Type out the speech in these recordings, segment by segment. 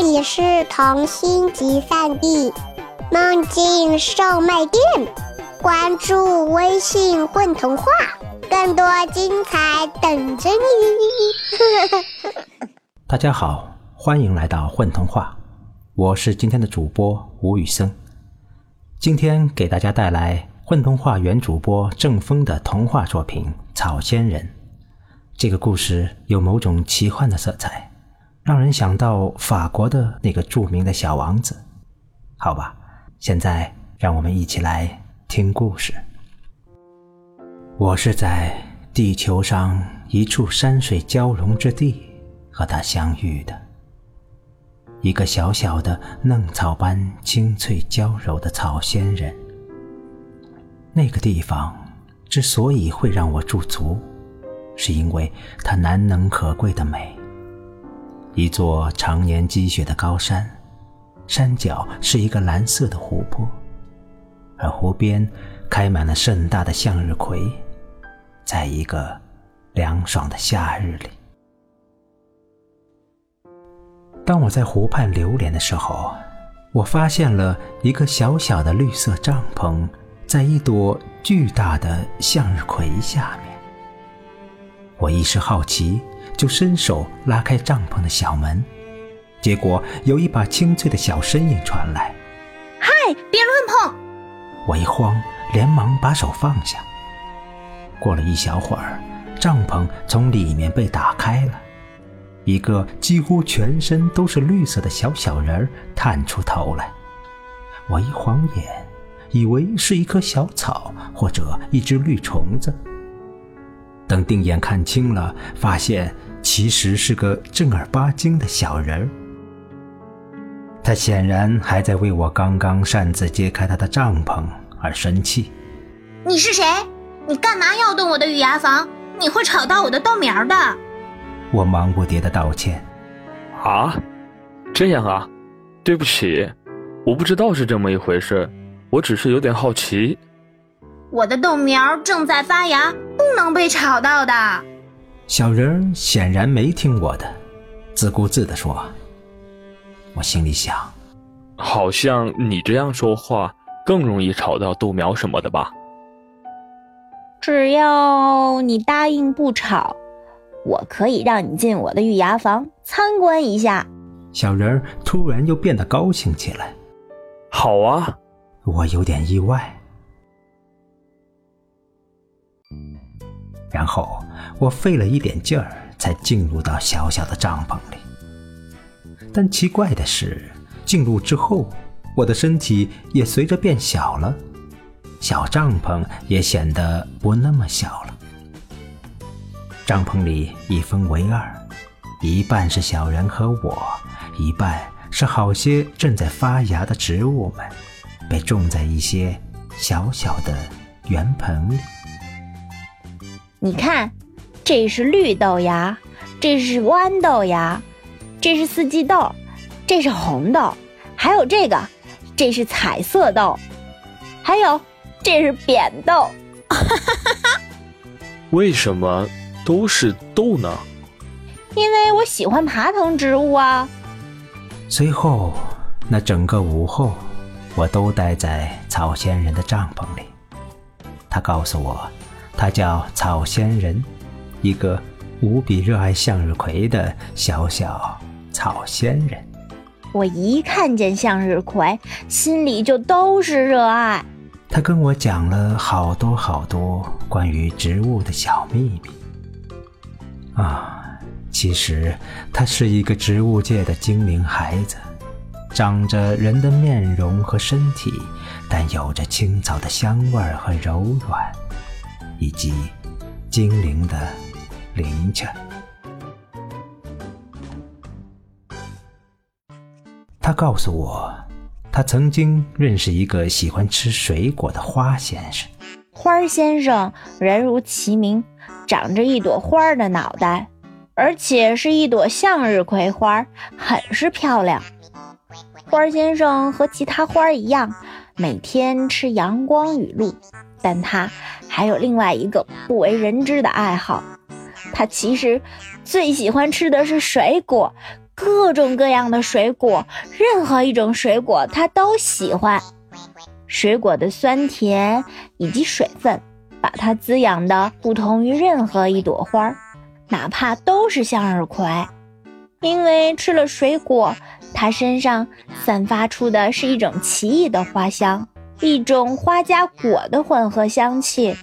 这里是童心集散地，梦境售卖店。关注微信“混童话”，更多精彩等着你。大家好，欢迎来到混童话，我是今天的主播吴宇森。今天给大家带来混童话原主播郑峰的童话作品《草仙人》。这个故事有某种奇幻的色彩。让人想到法国的那个著名的小王子，好吧，现在让我们一起来听故事。我是在地球上一处山水交融之地和他相遇的，一个小小的嫩草般清脆娇柔的草仙人。那个地方之所以会让我驻足，是因为它难能可贵的美。一座常年积雪的高山，山脚是一个蓝色的湖泊，而湖边开满了盛大的向日葵。在一个凉爽的夏日里，当我在湖畔流连的时候，我发现了一个小小的绿色帐篷，在一朵巨大的向日葵下面。我一时好奇。就伸手拉开帐篷的小门，结果有一把清脆的小声音传来：“嗨，别乱碰！”我一慌，连忙把手放下。过了一小会儿，帐篷从里面被打开了，一个几乎全身都是绿色的小小人儿探出头来。我一晃眼，以为是一棵小草或者一只绿虫子。等定眼看清了，发现。其实是个正儿八经的小人儿，他显然还在为我刚刚擅自揭开他的帐篷而生气。你是谁？你干嘛要动我的雨牙房？你会吵到我的豆苗的。我忙不迭的道歉。啊，这样啊，对不起，我不知道是这么一回事，我只是有点好奇。我的豆苗正在发芽，不能被吵到的。小人显然没听我的，自顾自地说：“我心里想，好像你这样说话更容易吵到豆苗什么的吧？只要你答应不吵，我可以让你进我的御牙房参观一下。”小人突然又变得高兴起来。好啊，我有点意外。然后我费了一点劲儿，才进入到小小的帐篷里。但奇怪的是，进入之后，我的身体也随着变小了，小帐篷也显得不那么小了。帐篷里一分为二，一半是小人和我，一半是好些正在发芽的植物们，被种在一些小小的圆盆里。你看，这是绿豆芽，这是豌豆芽，这是四季豆，这是红豆，还有这个，这是彩色豆，还有这是扁豆。为什么都是豆呢？因为我喜欢爬藤植物啊。随后，那整个午后，我都待在草仙人的帐篷里。他告诉我。他叫草仙人，一个无比热爱向日葵的小小草仙人。我一看见向日葵，心里就都是热爱。他跟我讲了好多好多关于植物的小秘密。啊，其实他是一个植物界的精灵孩子，长着人的面容和身体，但有着青草的香味儿和柔软。以及精灵的灵气。他告诉我，他曾经认识一个喜欢吃水果的花先生。花先生人如其名，长着一朵花的脑袋，而且是一朵向日葵花，很是漂亮。花先生和其他花一样，每天吃阳光雨露。但他还有另外一个不为人知的爱好，他其实最喜欢吃的是水果，各种各样的水果，任何一种水果他都喜欢。水果的酸甜以及水分，把它滋养的不同于任何一朵花，哪怕都是向日葵。因为吃了水果，它身上散发出的是一种奇异的花香，一种花加果的混合香气，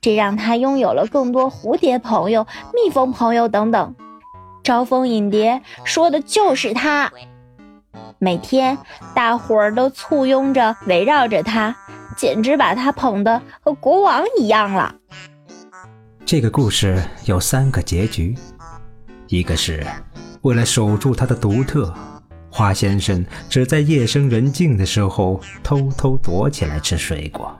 这让他拥有了更多蝴蝶朋友、蜜蜂朋友等等。招蜂引蝶说的就是他。每天，大伙儿都簇拥着围绕着他，简直把他捧得和国王一样了。这个故事有三个结局，一个是为了守住它的独特，花先生只在夜深人静的时候偷偷躲起来吃水果，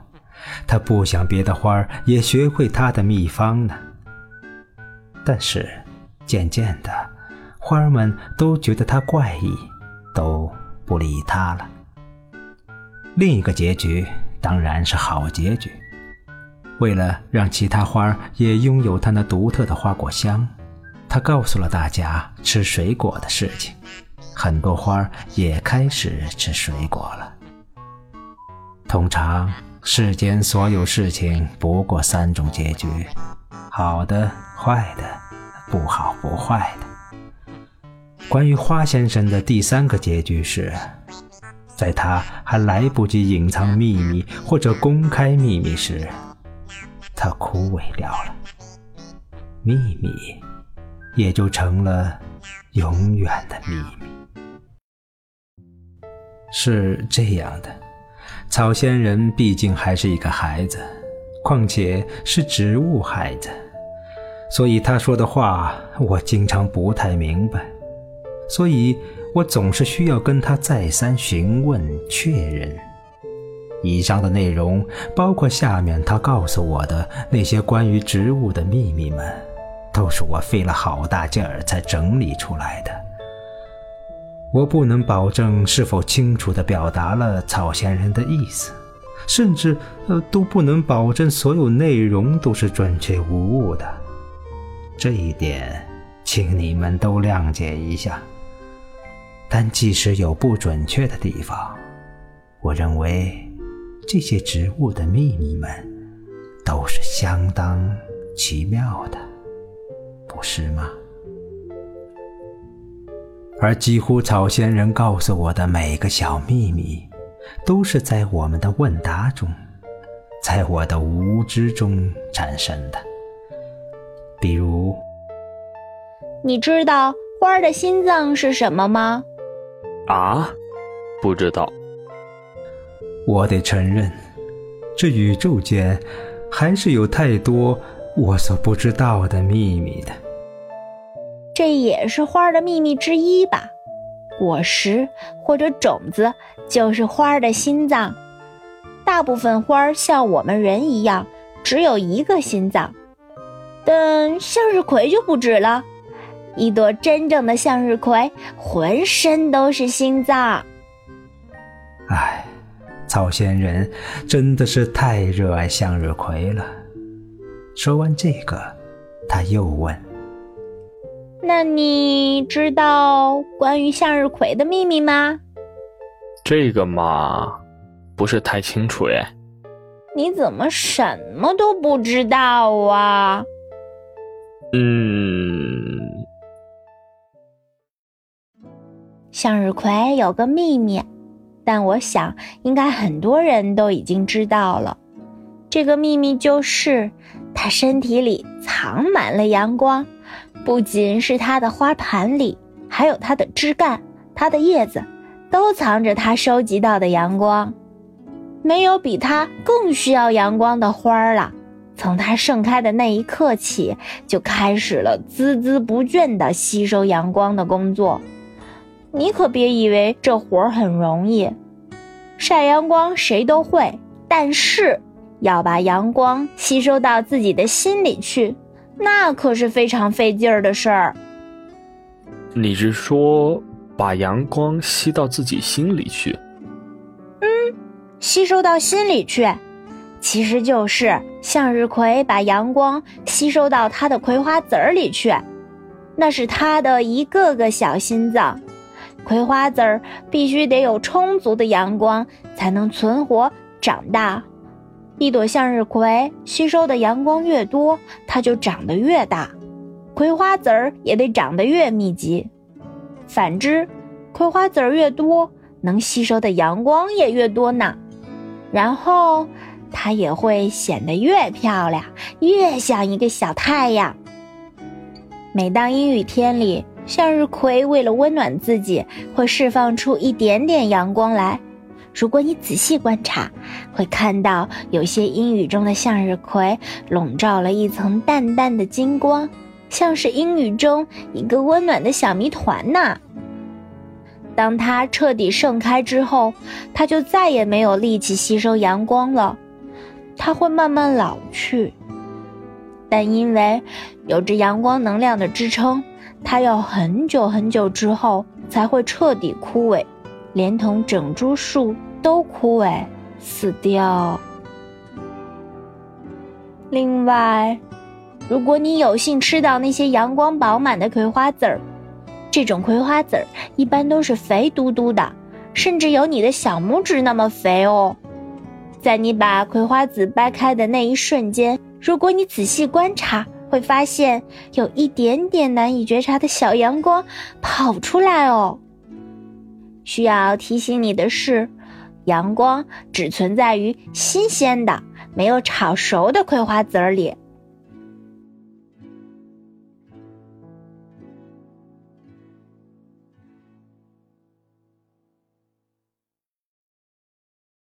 他不想别的花儿也学会他的秘方呢。但是。渐渐的，花儿们都觉得他怪异，都不理他了。另一个结局当然是好结局。为了让其他花儿也拥有它那独特的花果香，他告诉了大家吃水果的事情。很多花也开始吃水果了。通常，世间所有事情不过三种结局：好的、坏的。不好不坏的。关于花先生的第三个结局是，在他还来不及隐藏秘密或者公开秘密时，他枯萎掉了，秘密也就成了永远的秘密。是这样的，草仙人毕竟还是一个孩子，况且是植物孩子。所以他说的话，我经常不太明白，所以我总是需要跟他再三询问确认。以上的内容，包括下面他告诉我的那些关于植物的秘密们，都是我费了好大劲儿才整理出来的。我不能保证是否清楚地表达了草仙人的意思，甚至呃都不能保证所有内容都是准确无误的。这一点，请你们都谅解一下。但即使有不准确的地方，我认为这些植物的秘密们都是相当奇妙的，不是吗？而几乎草仙人告诉我的每个小秘密，都是在我们的问答中，在我的无知中产生的。比如，你知道花儿的心脏是什么吗？啊，不知道。我得承认，这宇宙间还是有太多我所不知道的秘密的。这也是花儿的秘密之一吧？果实或者种子就是花儿的心脏。大部分花儿像我们人一样，只有一个心脏。但向日葵就不止了，一朵真正的向日葵浑身都是心脏。唉，草仙人真的是太热爱向日葵了。说完这个，他又问：“那你知道关于向日葵的秘密吗？”这个嘛，不是太清楚哎。你怎么什么都不知道啊？嗯，向日葵有个秘密，但我想应该很多人都已经知道了。这个秘密就是，它身体里藏满了阳光，不仅是它的花盘里，还有它的枝干、它的叶子，都藏着它收集到的阳光。没有比它更需要阳光的花儿了。从它盛开的那一刻起，就开始了孜孜不倦的吸收阳光的工作。你可别以为这活儿很容易，晒阳光谁都会，但是要把阳光吸收到自己的心里去，那可是非常费劲儿的事儿。你是说把阳光吸到自己心里去？嗯，吸收到心里去。其实就是向日葵把阳光吸收到它的葵花籽儿里去，那是它的一个个小心脏。葵花籽儿必须得有充足的阳光才能存活长大。一朵向日葵吸收的阳光越多，它就长得越大，葵花籽儿也得长得越密集。反之，葵花籽儿越多，能吸收的阳光也越多呢。然后，它也会显得越漂亮，越像一个小太阳。每当阴雨天里，向日葵为了温暖自己，会释放出一点点阳光来。如果你仔细观察，会看到有些阴雨中的向日葵笼罩了一层淡淡的金光，像是阴雨中一个温暖的小谜团呢。当它彻底盛开之后，它就再也没有力气吸收阳光了，它会慢慢老去。但因为有着阳光能量的支撑，它要很久很久之后才会彻底枯萎，连同整株树。都枯萎死掉。另外，如果你有幸吃到那些阳光饱满的葵花籽儿，这种葵花籽儿一般都是肥嘟嘟的，甚至有你的小拇指那么肥哦。在你把葵花籽掰开的那一瞬间，如果你仔细观察，会发现有一点点难以觉察的小阳光跑出来哦。需要提醒你的是。阳光只存在于新鲜的、没有炒熟的葵花籽儿里。